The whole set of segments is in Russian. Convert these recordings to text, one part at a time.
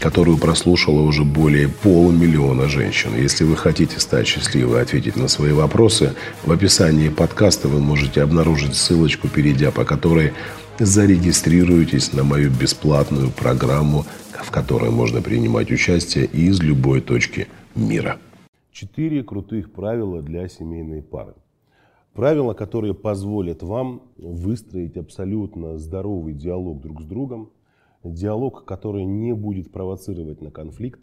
которую прослушало уже более полумиллиона женщин. Если вы хотите стать счастливой и ответить на свои вопросы, в описании подкаста вы можете обнаружить ссылочку, перейдя по которой зарегистрируйтесь на мою бесплатную программу, в которой можно принимать участие из любой точки мира. Четыре крутых правила для семейной пары. Правила, которые позволят вам выстроить абсолютно здоровый диалог друг с другом, диалог, который не будет провоцировать на конфликт,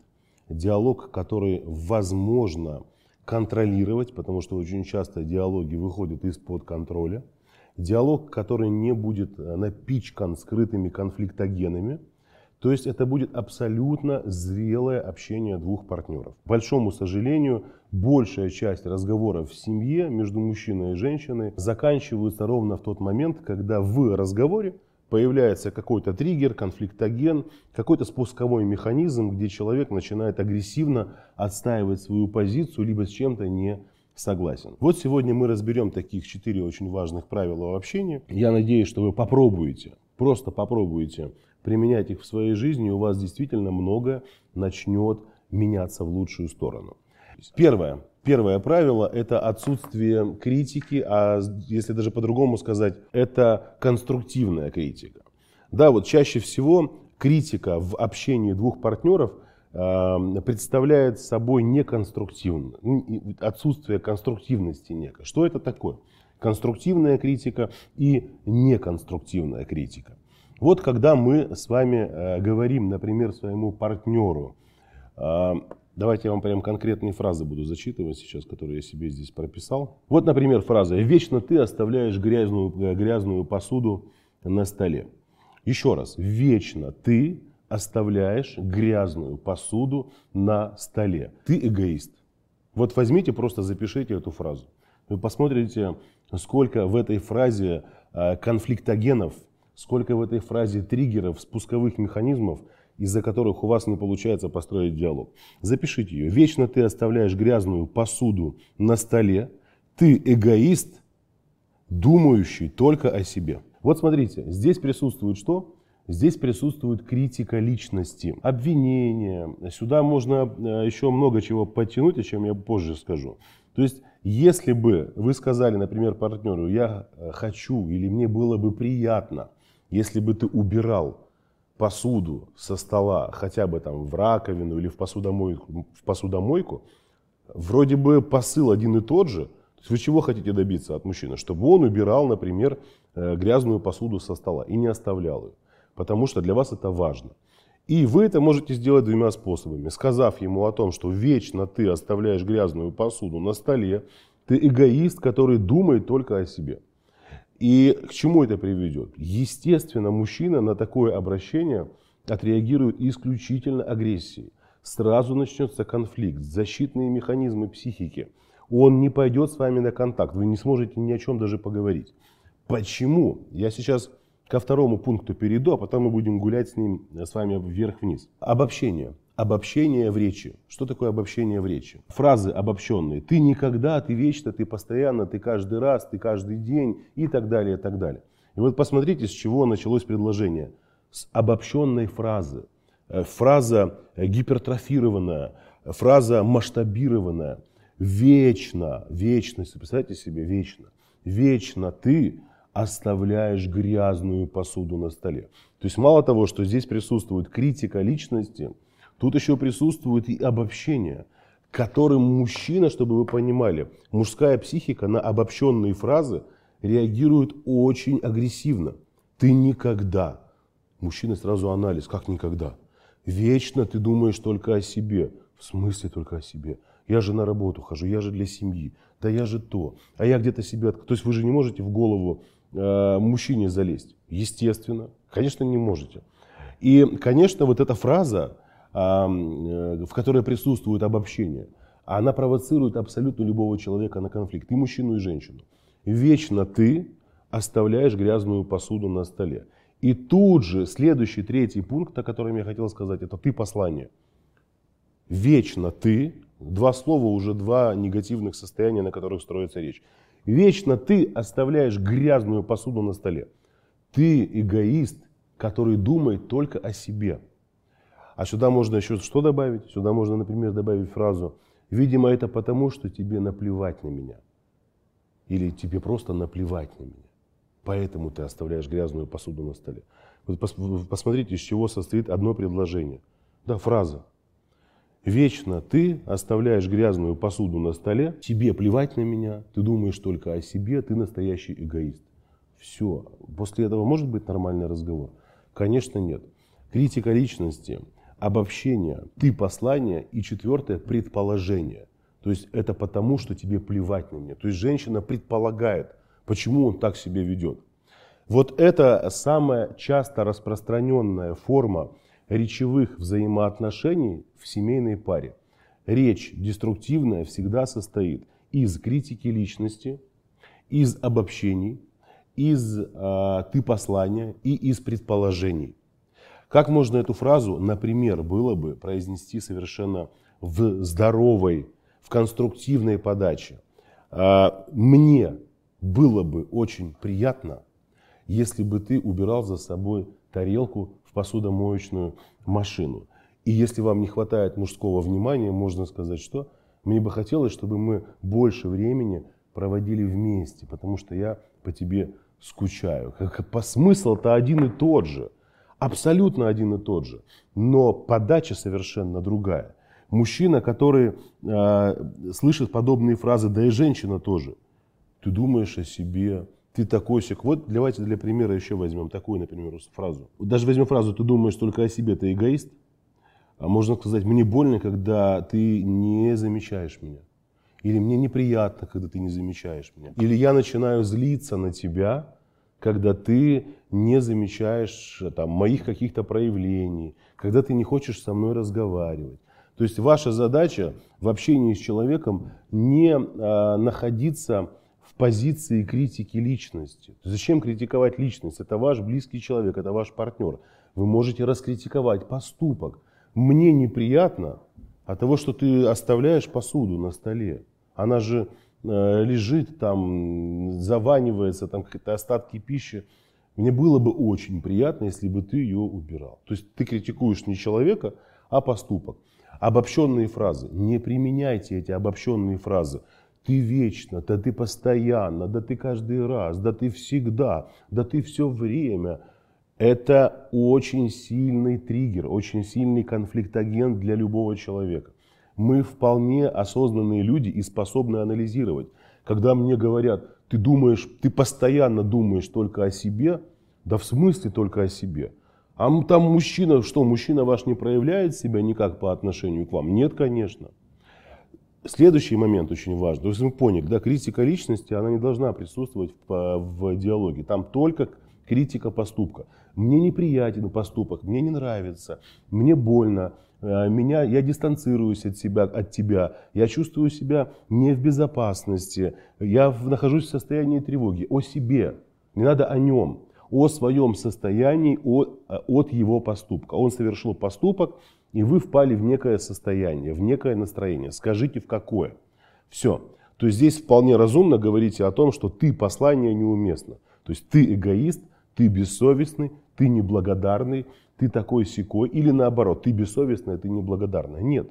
диалог, который возможно контролировать, потому что очень часто диалоги выходят из-под контроля, диалог, который не будет напичкан скрытыми конфликтогенами, то есть это будет абсолютно зрелое общение двух партнеров. К большому сожалению, большая часть разговоров в семье между мужчиной и женщиной заканчиваются ровно в тот момент, когда в разговоре появляется какой-то триггер, конфликтоген, какой-то спусковой механизм, где человек начинает агрессивно отстаивать свою позицию, либо с чем-то не согласен. Вот сегодня мы разберем таких четыре очень важных правила в общении. Я надеюсь, что вы попробуете, просто попробуете применять их в своей жизни, и у вас действительно много начнет меняться в лучшую сторону. Первое. Первое правило – это отсутствие критики, а если даже по-другому сказать, это конструктивная критика. Да, вот чаще всего критика в общении двух партнеров э, представляет собой неконструктивно, отсутствие конструктивности некой. Что это такое? Конструктивная критика и неконструктивная критика. Вот когда мы с вами э, говорим, например, своему партнеру, э, Давайте я вам прям конкретные фразы буду зачитывать сейчас, которые я себе здесь прописал. Вот, например, фраза «Вечно ты оставляешь грязную, э, грязную посуду на столе». Еще раз. «Вечно ты оставляешь грязную посуду на столе». Ты эгоист. Вот возьмите, просто запишите эту фразу. Вы посмотрите, сколько в этой фразе э, конфликтогенов, сколько в этой фразе триггеров, спусковых механизмов – из-за которых у вас не получается построить диалог. Запишите ее. Вечно ты оставляешь грязную посуду на столе. Ты эгоист, думающий только о себе. Вот смотрите, здесь присутствует что? Здесь присутствует критика личности, обвинения. Сюда можно э, еще много чего подтянуть, о чем я позже скажу. То есть, если бы вы сказали, например, партнеру, я э, хочу или мне было бы приятно, если бы ты убирал посуду со стола хотя бы там в раковину или в посудомойку, в посудомойку, вроде бы посыл один и тот же. То есть вы чего хотите добиться от мужчины? Чтобы он убирал, например, э, грязную посуду со стола и не оставлял ее. Потому что для вас это важно. И вы это можете сделать двумя способами. Сказав ему о том, что вечно ты оставляешь грязную посуду на столе, ты эгоист, который думает только о себе. И к чему это приведет? Естественно, мужчина на такое обращение отреагирует исключительно агрессией. Сразу начнется конфликт, защитные механизмы психики. Он не пойдет с вами на контакт, вы не сможете ни о чем даже поговорить. Почему? Я сейчас ко второму пункту перейду, а потом мы будем гулять с ним с вами вверх-вниз. Обобщение обобщение в речи. Что такое обобщение в речи? Фразы обобщенные. Ты никогда, ты вечно, ты постоянно, ты каждый раз, ты каждый день и так далее, и так далее. И вот посмотрите, с чего началось предложение. С обобщенной фразы. Э, фраза гипертрофированная, фраза масштабированная. Вечно, вечность, представьте себе, вечно. Вечно ты оставляешь грязную посуду на столе. То есть мало того, что здесь присутствует критика личности – Тут еще присутствует и обобщение, которым мужчина, чтобы вы понимали, мужская психика на обобщенные фразы реагирует очень агрессивно. Ты никогда. Мужчина сразу анализ, как никогда. Вечно ты думаешь только о себе. В смысле только о себе? Я же на работу хожу, я же для семьи. Да я же то. А я где-то себя... То есть вы же не можете в голову э, мужчине залезть. Естественно. Конечно, не можете. И, конечно, вот эта фраза, в которой присутствует обобщение, она провоцирует абсолютно любого человека на конфликт, и мужчину, и женщину. Вечно ты оставляешь грязную посуду на столе. И тут же следующий, третий пункт, о котором я хотел сказать, это ты послание. Вечно ты, два слова, уже два негативных состояния, на которых строится речь. Вечно ты оставляешь грязную посуду на столе. Ты эгоист, который думает только о себе. А сюда можно еще что добавить? Сюда можно, например, добавить фразу «Видимо, это потому, что тебе наплевать на меня». Или тебе просто наплевать на меня. Поэтому ты оставляешь грязную посуду на столе. Вот посмотрите, из чего состоит одно предложение. Да, фраза. Вечно ты оставляешь грязную посуду на столе, тебе плевать на меня, ты думаешь только о себе, ты настоящий эгоист. Все. После этого может быть нормальный разговор? Конечно, нет. Критика личности, обобщение, ты послание и четвертое предположение. То есть это потому, что тебе плевать на меня. То есть женщина предполагает, почему он так себя ведет. Вот это самая часто распространенная форма речевых взаимоотношений в семейной паре. Речь деструктивная всегда состоит из критики личности, из обобщений, из э, ты послания и из предположений. Как можно эту фразу, например, было бы произнести совершенно в здоровой, в конструктивной подаче? Э, мне было бы очень приятно, если бы ты убирал за собой тарелку в посудомоечную машину. И если вам не хватает мужского внимания, можно сказать, что мне бы хотелось, чтобы мы больше времени проводили вместе, потому что я по тебе скучаю. По смысл-то один и тот же, абсолютно один и тот же, но подача совершенно другая. Мужчина, который э, слышит подобные фразы, да и женщина тоже – ты думаешь о себе, ты такой сик. Вот давайте для примера еще возьмем такую, например, фразу. Даже возьмем фразу «ты думаешь только о себе, ты эгоист». А можно сказать «мне больно, когда ты не замечаешь меня». Или «мне неприятно, когда ты не замечаешь меня». Или «я начинаю злиться на тебя, когда ты не замечаешь там, моих каких-то проявлений, когда ты не хочешь со мной разговаривать». То есть ваша задача в общении с человеком не а, находиться в позиции критики личности. Зачем критиковать личность? Это ваш близкий человек, это ваш партнер. Вы можете раскритиковать поступок. Мне неприятно от того, что ты оставляешь посуду на столе. Она же э, лежит там, заванивается, там какие-то остатки пищи. Мне было бы очень приятно, если бы ты ее убирал. То есть ты критикуешь не человека, а поступок. Обобщенные фразы. Не применяйте эти обобщенные фразы ты вечно, да ты постоянно, да ты каждый раз, да ты всегда, да ты все время. Это очень сильный триггер, очень сильный конфликтоген для любого человека. Мы вполне осознанные люди и способны анализировать. Когда мне говорят, ты думаешь, ты постоянно думаешь только о себе, да в смысле только о себе. А там мужчина, что, мужчина ваш не проявляет себя никак по отношению к вам? Нет, конечно. Следующий момент очень важный. То есть мы поняли, да, критика личности, она не должна присутствовать в, в диалоге. Там только критика поступка. Мне неприятен поступок, мне не нравится, мне больно, меня, я дистанцируюсь от себя, от тебя, я чувствую себя не в безопасности, я нахожусь в состоянии тревоги. О себе, не надо о нем, о своем состоянии, о, от его поступка. Он совершил поступок, и вы впали в некое состояние, в некое настроение. Скажите, в какое? Все. То есть здесь вполне разумно говорите о том, что ты послание неуместно. То есть ты эгоист, ты бессовестный, ты неблагодарный, ты такой секой. Или наоборот, ты бессовестный, ты неблагодарный. Нет.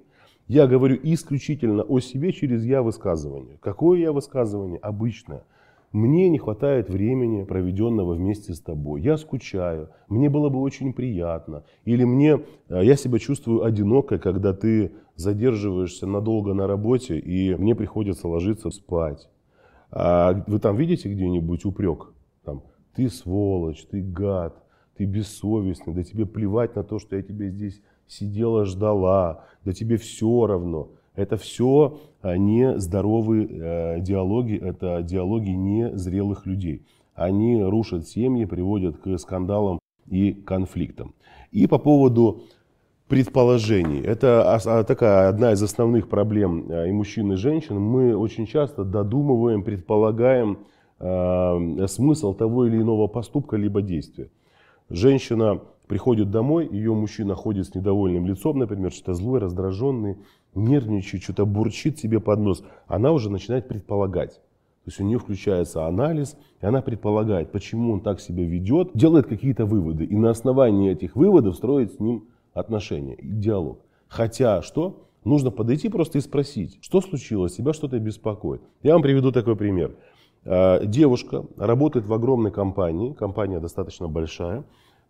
Я говорю исключительно о себе через я высказывание. Какое я высказывание? Обычное. Мне не хватает времени, проведенного вместе с тобой. Я скучаю, мне было бы очень приятно. Или мне, э, я себя чувствую одиноко, когда ты задерживаешься надолго на работе, и мне приходится ложиться спать. А вы там видите где-нибудь упрек? Там, ты сволочь, ты гад, ты бессовестный, да тебе плевать на то, что я тебя здесь сидела, ждала, да тебе все равно. Это все а, не здоровые э, диалоги, это диалоги не зрелых людей. Они рушат семьи, приводят к скандалам и конфликтам. И по поводу предположений. Это а, такая одна из основных проблем и мужчин, и женщин. Мы очень часто додумываем, предполагаем э, смысл того или иного поступка либо действия. Женщина приходит домой, ее мужчина ходит с недовольным лицом, например, что-то злой, раздраженный, нервничает, что-то бурчит себе под нос. Она уже начинает предполагать. То есть у нее включается анализ, и она предполагает, почему он так себя ведет, делает какие-то выводы. И на основании этих выводов строит с ним отношения диалог. Хотя что? Нужно подойти просто и спросить, что случилось, тебя что-то беспокоит. Я вам приведу такой пример. А, девушка работает в огромной компании, компания достаточно большая.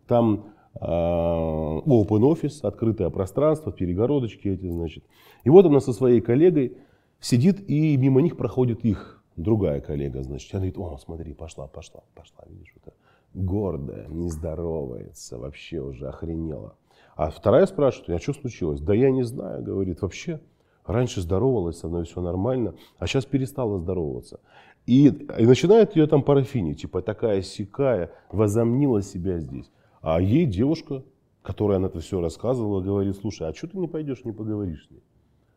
Там а, open office, открытое пространство, перегородочки эти, значит. И вот она со своей коллегой сидит, и мимо них проходит их другая коллега, значит. Она говорит, о, смотри, пошла, пошла, пошла, видишь, это гордая, не здоровается, вообще уже охренела. А вторая спрашивает, а что случилось? Да я не знаю, говорит, вообще. Раньше здоровалась со мной, все нормально, а сейчас перестала здороваться. И, и начинает ее там парафинить, типа такая сякая, возомнила себя здесь. А ей девушка, которая на это все рассказывала, говорит, слушай, а что ты не пойдешь, не поговоришь с ней?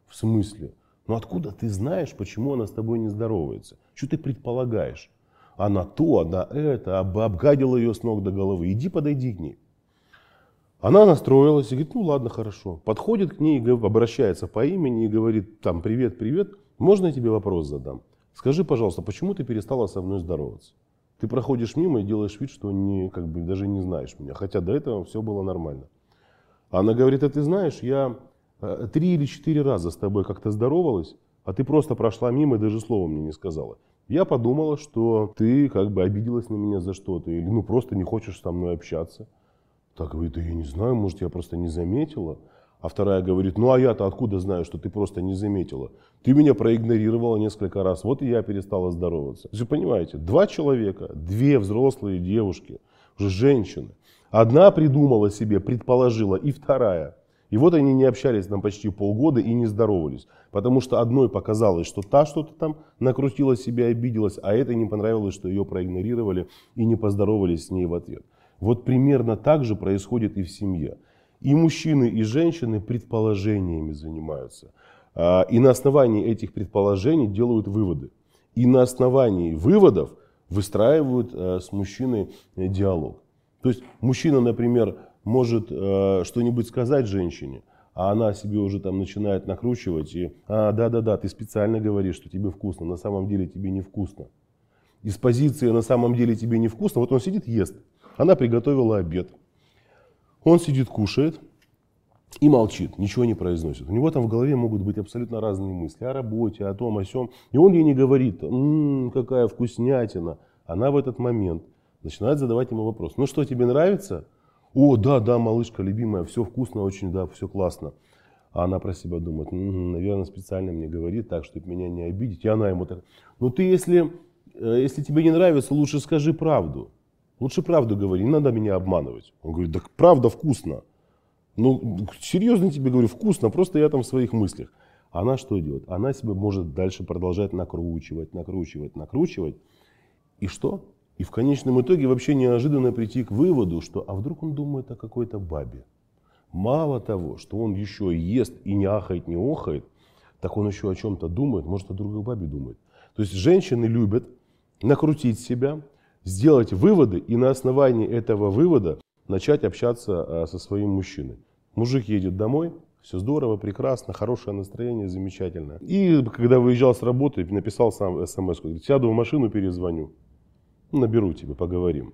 В смысле? Ну откуда ты знаешь, почему она с тобой не здоровается? Что ты предполагаешь? Она то, она это, обгадила ее с ног до головы. Иди подойди к ней. Она настроилась и говорит, ну ладно, хорошо. Подходит к ней, обращается по имени и говорит, там, привет, привет, можно я тебе вопрос задам? Скажи, пожалуйста, почему ты перестала со мной здороваться? Ты проходишь мимо и делаешь вид, что не, как бы, даже не знаешь меня, хотя до этого все было нормально. Она говорит, а ты знаешь, я э, три или четыре раза с тобой как-то здоровалась, а ты просто прошла мимо и даже слова мне не сказала. Я подумала, что ты как бы обиделась на меня за что-то, или ну просто не хочешь со мной общаться. Так говорит, да я не знаю, может я просто не заметила. А вторая говорит, ну а я-то откуда знаю, что ты просто не заметила? Ты меня проигнорировала несколько раз, вот и я перестала здороваться. Вы понимаете, два человека, две взрослые девушки, уже женщины. Одна придумала себе, предположила, и вторая. И вот они не общались там почти полгода и не здоровались. Потому что одной показалось, что та что-то там накрутила себя, обиделась, а этой не понравилось, что ее проигнорировали и не поздоровались с ней в ответ. Вот примерно так же происходит и в семье. И мужчины, и женщины предположениями занимаются. А, и на основании этих предположений делают выводы. И на основании выводов выстраивают э, с мужчиной э, диалог. То есть мужчина, например, может э, что-нибудь сказать женщине, а она себе уже там начинает накручивать и а, да-да-да, ты специально говоришь, что тебе вкусно, на самом деле тебе не вкусно. Из позиции на самом деле тебе не вкусно, вот он сидит ест, она приготовила обед. Он сидит, кушает и молчит, ничего не произносит. У него там в голове могут быть абсолютно разные мысли о работе, о том, о сем. И он ей не говорит, м-м, какая вкуснятина. Она в этот момент начинает задавать ему вопрос. Ну что, тебе нравится? О, да, да, малышка, любимая, все вкусно очень, да, все классно. А она про себя думает, м-м, наверное, специально мне говорит так, чтобы меня не обидеть. И она ему так, ну ты если, э, если тебе не нравится, лучше скажи правду. Лучше правду говори, не надо меня обманывать. Он говорит, да правда вкусно. Ну, серьезно тебе говорю, вкусно, просто я там в своих мыслях. Она что делает? Она себя может дальше продолжать накручивать, накручивать, накручивать. И что? И в конечном итоге вообще неожиданно прийти к выводу, что а вдруг он думает о какой-то бабе. Мало того, что он еще ест и не ахает, не охает, так он еще о чем-то думает, может о другой бабе думает. То есть женщины любят накрутить себя, сделать выводы и на основании этого вывода начать общаться а, со своим мужчиной. Мужик едет домой, все здорово, прекрасно, хорошее настроение, замечательно. И когда выезжал с работы, написал сам смс, говорит, сяду в машину, перезвоню, наберу тебе, поговорим.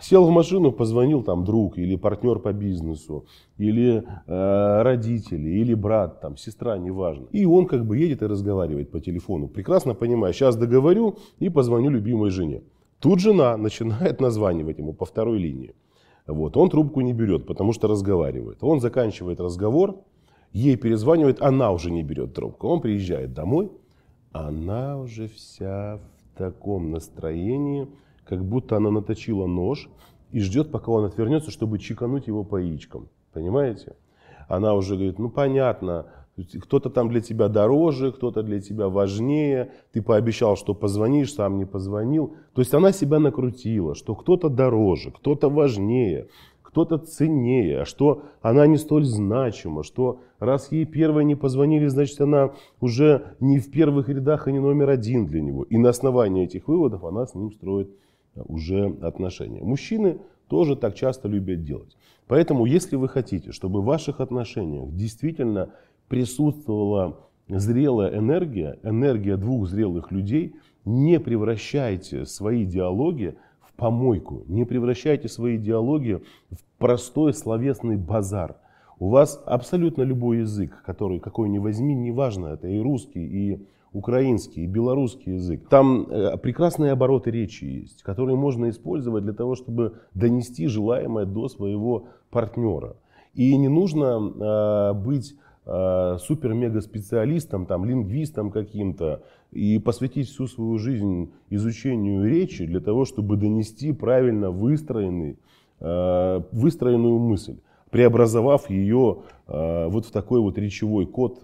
Сел в машину, позвонил там друг или партнер по бизнесу, или э, родители, или брат, там, сестра, неважно. И он как бы едет и разговаривает по телефону. Прекрасно понимаю, сейчас договорю и позвоню любимой жене. Тут жена начинает названивать ему по второй линии. Вот. Он трубку не берет, потому что разговаривает. Он заканчивает разговор, ей перезванивает, она уже не берет трубку. Он приезжает домой, она уже вся в таком настроении, как будто она наточила нож и ждет, пока он отвернется, чтобы чекануть его по яичкам. Понимаете? Она уже говорит, ну понятно, кто-то там для тебя дороже, кто-то для тебя важнее. Ты пообещал, что позвонишь, сам не позвонил. То есть она себя накрутила, что кто-то дороже, кто-то важнее, кто-то ценнее, а что она не столь значима, что раз ей первой не позвонили, значит она уже не в первых рядах и не номер один для него. И на основании этих выводов она с ним строит уже отношения. Мужчины тоже так часто любят делать. Поэтому, если вы хотите, чтобы в ваших отношениях действительно присутствовала зрелая энергия, энергия двух зрелых людей, не превращайте свои диалоги в помойку, не превращайте свои диалоги в простой словесный базар. У вас абсолютно любой язык, который какой ни возьми, неважно, это и русский, и украинский, и белорусский язык. Там э, прекрасные обороты речи есть, которые можно использовать для того, чтобы донести желаемое до своего партнера. И не нужно э, быть Э, супер-мега-специалистом, там, лингвистом каким-то, и посвятить всю свою жизнь изучению речи для того, чтобы донести правильно выстроенный, э, выстроенную мысль, преобразовав ее э, вот в такой вот речевой код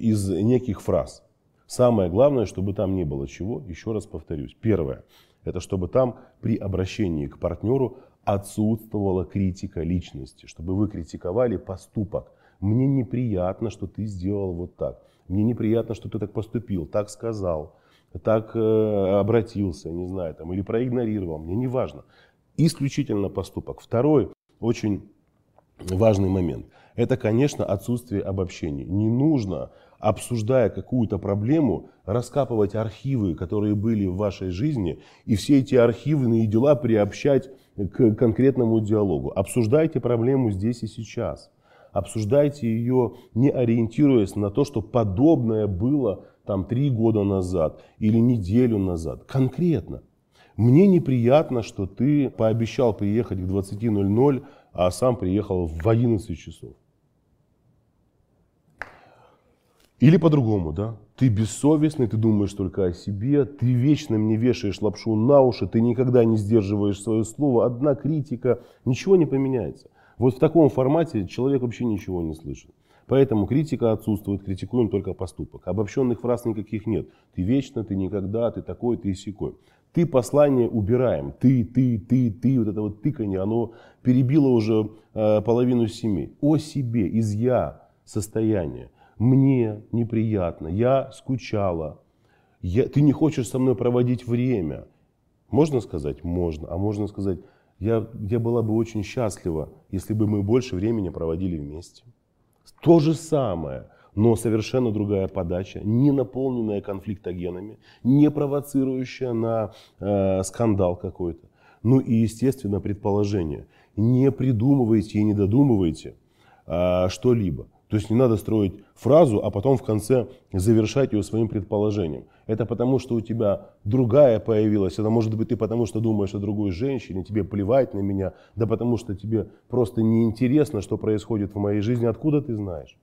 из неких фраз. Самое главное, чтобы там не было чего, еще раз повторюсь. Первое, это чтобы там при обращении к партнеру отсутствовала критика личности, чтобы вы критиковали поступок, мне неприятно, что ты сделал вот так. Мне неприятно, что ты так поступил, так сказал, так э, обратился, не знаю, там, или проигнорировал. Мне не важно. Исключительно поступок. Второй очень важный момент. Это, конечно, отсутствие обобщений. Не нужно, обсуждая какую-то проблему, раскапывать архивы, которые были в вашей жизни, и все эти архивные дела приобщать к конкретному диалогу. Обсуждайте проблему здесь и сейчас обсуждайте ее, не ориентируясь на то, что подобное было там три года назад или неделю назад. Конкретно. Мне неприятно, что ты пообещал приехать к 20.00, а сам приехал в 11 часов. Или по-другому, да? Ты бессовестный, ты думаешь только о себе, ты вечно мне вешаешь лапшу на уши, ты никогда не сдерживаешь свое слово. Одна критика, ничего не поменяется. Вот в таком формате человек вообще ничего не слышит. Поэтому критика отсутствует, критикуем только поступок. Обобщенных фраз никаких нет. Ты вечно, ты никогда, ты такой, ты секой. Ты послание убираем. Ты, ты, ты, ты. Вот это вот тыканье, оно перебило уже э, половину семей. О себе, из я состояния. Мне неприятно, я скучала. Я, ты не хочешь со мной проводить время. Можно сказать? Можно. А можно сказать, я, я была бы очень счастлива, если бы мы больше времени проводили вместе. То же самое, но совершенно другая подача, не наполненная конфликтогенами, не провоцирующая на э, скандал какой-то. Ну и, естественно, предположение. Не придумывайте и не додумывайте э, что-либо. То есть не надо строить фразу, а потом в конце завершать ее своим предположением. Это потому, что у тебя другая появилась. Это может быть ты потому, что думаешь о другой женщине, тебе плевать на меня. Да потому, что тебе просто неинтересно, что происходит в моей жизни. Откуда ты знаешь?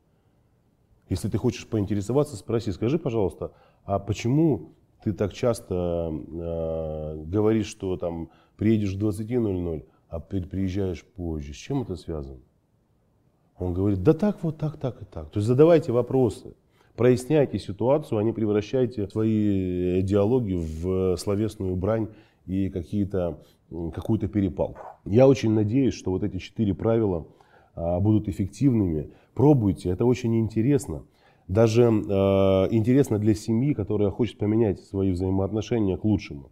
Если ты хочешь поинтересоваться, спроси, скажи, пожалуйста, а почему ты так часто э, говоришь, что там приедешь в 20.00, а приезжаешь позже? С чем это связано? Он говорит, да так, вот так, так и так. То есть задавайте вопросы, проясняйте ситуацию, а не превращайте свои диалоги в словесную брань и какие-то, какую-то перепалку. Я очень надеюсь, что вот эти четыре правила а, будут эффективными. Пробуйте, это очень интересно. Даже э, интересно для семьи, которая хочет поменять свои взаимоотношения к лучшему.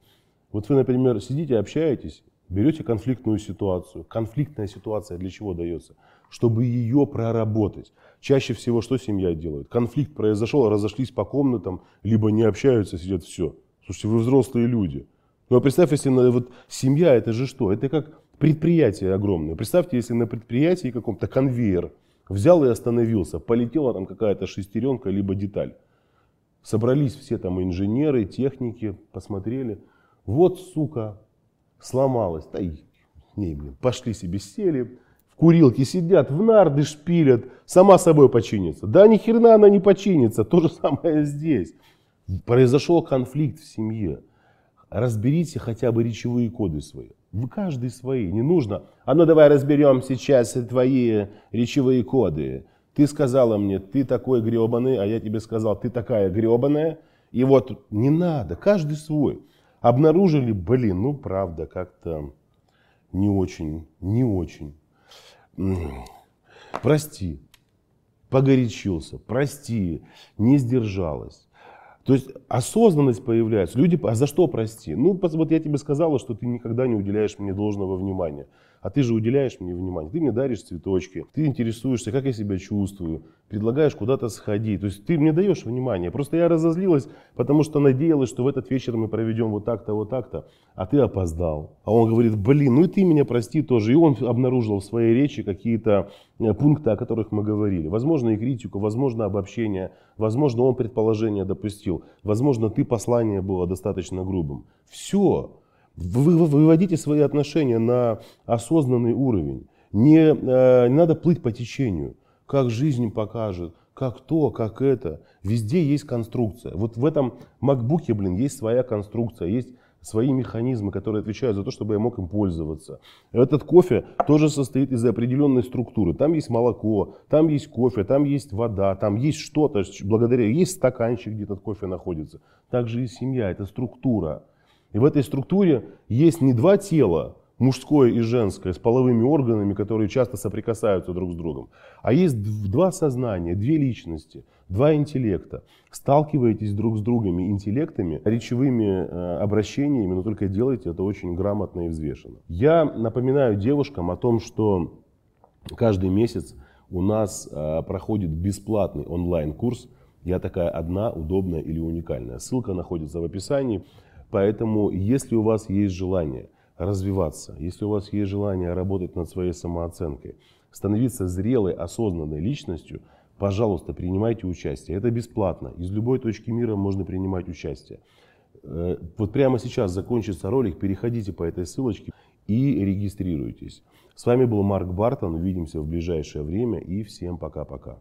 Вот вы, например, сидите, общаетесь, берете конфликтную ситуацию. Конфликтная ситуация для чего дается? Чтобы ее проработать. Чаще всего что семья делает? Конфликт произошел, разошлись по комнатам, либо не общаются, сидят, все. Слушайте, вы взрослые люди. Ну а представь, если на, вот, семья это же что? Это как предприятие огромное. Представьте, если на предприятии каком-то конвейер взял и остановился, полетела там какая-то шестеренка, либо деталь. Собрались все там инженеры, техники, посмотрели. Вот, сука, сломалась. Да и, не, блин, пошли себе сели, курилки сидят, в нарды шпилят, сама собой починится. Да ни хрена она не починится, то же самое здесь. Произошел конфликт в семье. Разберите хотя бы речевые коды свои. Вы каждый свои, не нужно. А ну давай разберем сейчас твои речевые коды. Ты сказала мне, ты такой гребаный, а я тебе сказал, ты такая гребаная. И вот не надо, каждый свой. Обнаружили, блин, ну правда, как-то не очень, не очень. Прости, погорячился, прости, не сдержалась. То есть осознанность появляется. Люди, а за что прости? Ну, вот я тебе сказала, что ты никогда не уделяешь мне должного внимания. А ты же уделяешь мне внимание. Ты мне даришь цветочки, ты интересуешься, как я себя чувствую, предлагаешь куда-то сходить. То есть ты мне даешь внимание. Просто я разозлилась, потому что надеялась, что в этот вечер мы проведем вот так-то, вот так-то, а ты опоздал. А он говорит, блин, ну и ты меня прости тоже. И он обнаружил в своей речи какие-то э, пункты, о которых мы говорили. Возможно, и критику, возможно, обобщение, возможно, он предположение допустил, возможно, ты послание было достаточно грубым. Все. Вы выводите свои отношения на осознанный уровень. Не, э, не надо плыть по течению. Как жизнь покажет, как то, как это. Везде есть конструкция. Вот в этом макбуке, блин, есть своя конструкция, есть свои механизмы, которые отвечают за то, чтобы я мог им пользоваться. Этот кофе тоже состоит из определенной структуры. Там есть молоко, там есть кофе, там есть вода, там есть что-то, благодаря есть стаканчик, где этот кофе находится. Также и семья, это структура. И в этой структуре есть не два тела, мужское и женское, с половыми органами, которые часто соприкасаются друг с другом, а есть два сознания, две личности, два интеллекта. Сталкиваетесь друг с другом интеллектами, речевыми э, обращениями, но только делайте это очень грамотно и взвешенно. Я напоминаю девушкам о том, что каждый месяц у нас э, проходит бесплатный онлайн-курс «Я такая одна, удобная или уникальная». Ссылка находится в описании. Поэтому, если у вас есть желание развиваться, если у вас есть желание работать над своей самооценкой, становиться зрелой, осознанной личностью, пожалуйста, принимайте участие. Это бесплатно. Из любой точки мира можно принимать участие. Э, вот прямо сейчас закончится ролик, переходите по этой ссылочке и регистрируйтесь. С вами был Марк Бартон. Увидимся в ближайшее время и всем пока-пока.